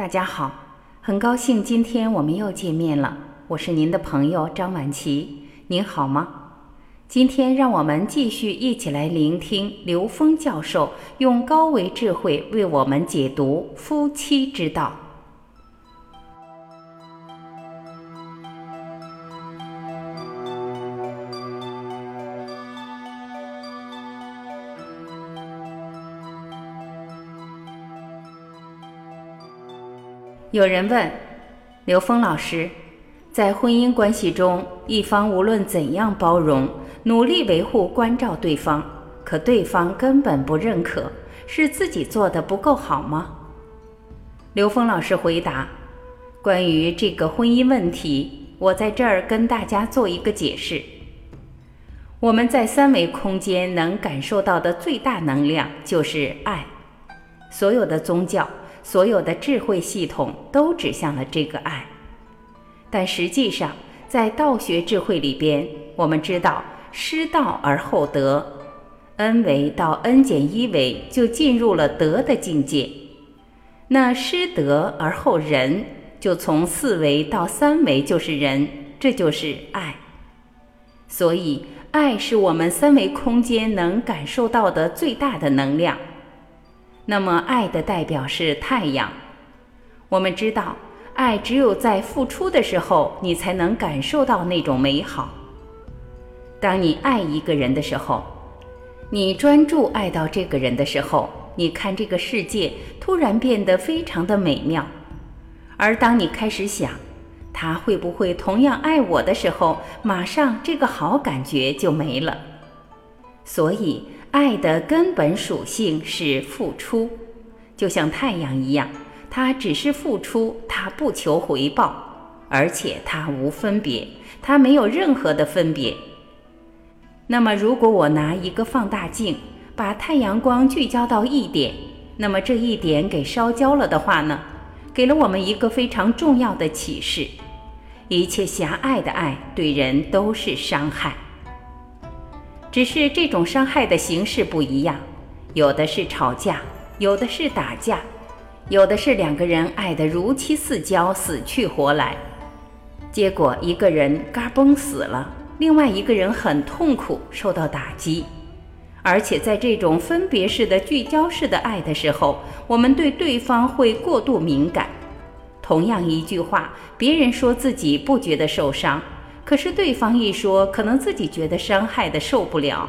大家好，很高兴今天我们又见面了。我是您的朋友张晚琪，您好吗？今天让我们继续一起来聆听刘峰教授用高维智慧为我们解读夫妻之道。有人问刘峰老师，在婚姻关系中，一方无论怎样包容、努力维护、关照对方，可对方根本不认可，是自己做的不够好吗？刘峰老师回答：关于这个婚姻问题，我在这儿跟大家做一个解释。我们在三维空间能感受到的最大能量就是爱，所有的宗教。所有的智慧系统都指向了这个爱，但实际上，在道学智慧里边，我们知道失道而后得，n 维到 n 减一维就进入了德的境界。那失德而后仁，就从四维到三维就是仁，这就是爱。所以，爱是我们三维空间能感受到的最大的能量。那么，爱的代表是太阳。我们知道，爱只有在付出的时候，你才能感受到那种美好。当你爱一个人的时候，你专注爱到这个人的时候，你看这个世界突然变得非常的美妙。而当你开始想，他会不会同样爱我的时候，马上这个好感觉就没了。所以。爱的根本属性是付出，就像太阳一样，它只是付出，它不求回报，而且它无分别，它没有任何的分别。那么，如果我拿一个放大镜，把太阳光聚焦到一点，那么这一点给烧焦了的话呢？给了我们一个非常重要的启示：一切狭隘的爱对人都是伤害。只是这种伤害的形式不一样，有的是吵架，有的是打架，有的是两个人爱得如漆似胶，死去活来，结果一个人嘎嘣死了，另外一个人很痛苦，受到打击。而且在这种分别式的聚焦式的爱的时候，我们对对方会过度敏感。同样一句话，别人说自己不觉得受伤。可是对方一说，可能自己觉得伤害的受不了，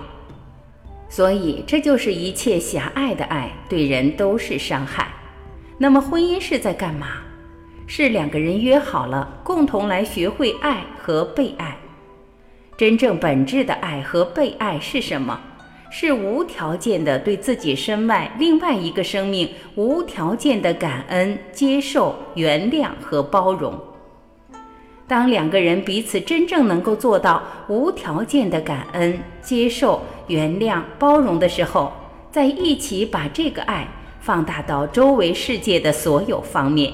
所以这就是一切狭隘的爱对人都是伤害。那么婚姻是在干嘛？是两个人约好了共同来学会爱和被爱。真正本质的爱和被爱是什么？是无条件的对自己身外另外一个生命无条件的感恩、接受、原谅和包容。当两个人彼此真正能够做到无条件的感恩、接受、原谅、包容的时候，在一起把这个爱放大到周围世界的所有方面，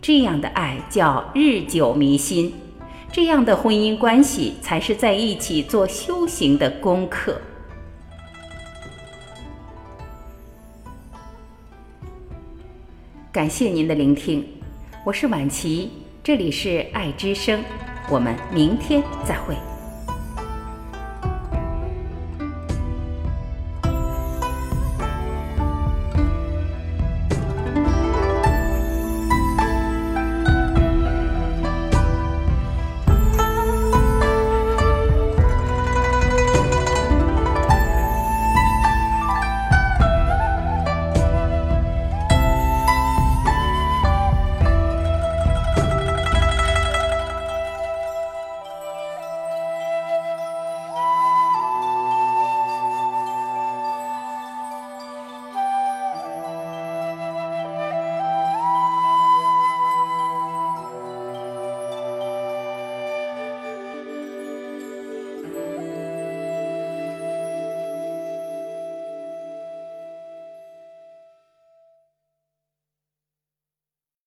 这样的爱叫日久弥新，这样的婚姻关系才是在一起做修行的功课。感谢您的聆听，我是晚琪。这里是爱之声，我们明天再会。